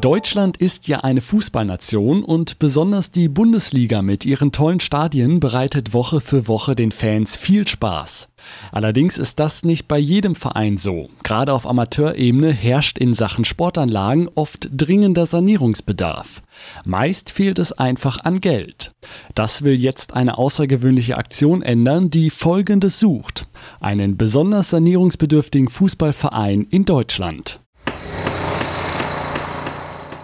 Deutschland ist ja eine Fußballnation und besonders die Bundesliga mit ihren tollen Stadien bereitet Woche für Woche den Fans viel Spaß. Allerdings ist das nicht bei jedem Verein so. Gerade auf Amateurebene herrscht in Sachen Sportanlagen oft dringender Sanierungsbedarf. Meist fehlt es einfach an Geld. Das will jetzt eine außergewöhnliche Aktion ändern, die Folgendes sucht. Einen besonders sanierungsbedürftigen Fußballverein in Deutschland.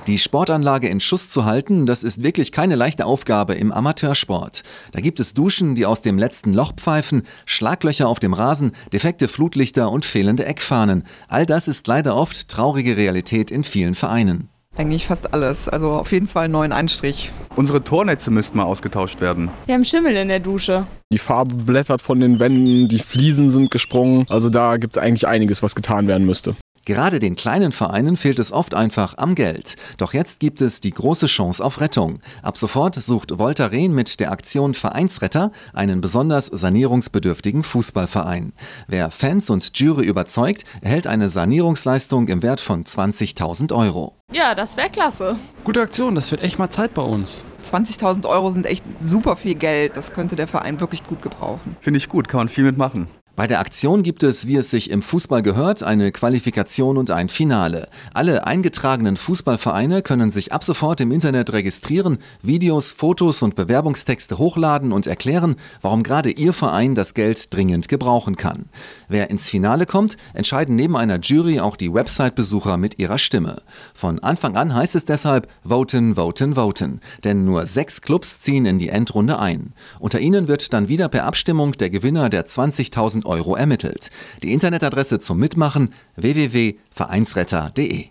Die Sportanlage in Schuss zu halten, das ist wirklich keine leichte Aufgabe im Amateursport. Da gibt es Duschen, die aus dem letzten Loch pfeifen, Schlaglöcher auf dem Rasen, defekte Flutlichter und fehlende Eckfahnen. All das ist leider oft traurige Realität in vielen Vereinen. Eigentlich fast alles. Also auf jeden Fall einen neuen Anstrich. Unsere Tornetze müssten mal ausgetauscht werden. Wir haben Schimmel in der Dusche. Die Farbe blättert von den Wänden, die Fliesen sind gesprungen. Also da gibt es eigentlich einiges, was getan werden müsste. Gerade den kleinen Vereinen fehlt es oft einfach am Geld. Doch jetzt gibt es die große Chance auf Rettung. Ab sofort sucht Volta Rehn mit der Aktion Vereinsretter einen besonders sanierungsbedürftigen Fußballverein. Wer Fans und Jury überzeugt, erhält eine Sanierungsleistung im Wert von 20.000 Euro. Ja, das wäre klasse. Gute Aktion, das wird echt mal Zeit bei uns. 20.000 Euro sind echt super viel Geld. Das könnte der Verein wirklich gut gebrauchen. Finde ich gut, kann man viel mitmachen. Bei der Aktion gibt es, wie es sich im Fußball gehört, eine Qualifikation und ein Finale. Alle eingetragenen Fußballvereine können sich ab sofort im Internet registrieren, Videos, Fotos und Bewerbungstexte hochladen und erklären, warum gerade ihr Verein das Geld dringend gebrauchen kann. Wer ins Finale kommt, entscheiden neben einer Jury auch die Website-Besucher mit ihrer Stimme. Von Anfang an heißt es deshalb voten, voten, voten. Denn nur sechs Clubs ziehen in die Endrunde ein. Unter ihnen wird dann wieder per Abstimmung der Gewinner der 20.000 Euro ermittelt. Die Internetadresse zum Mitmachen www.vereinsretter.de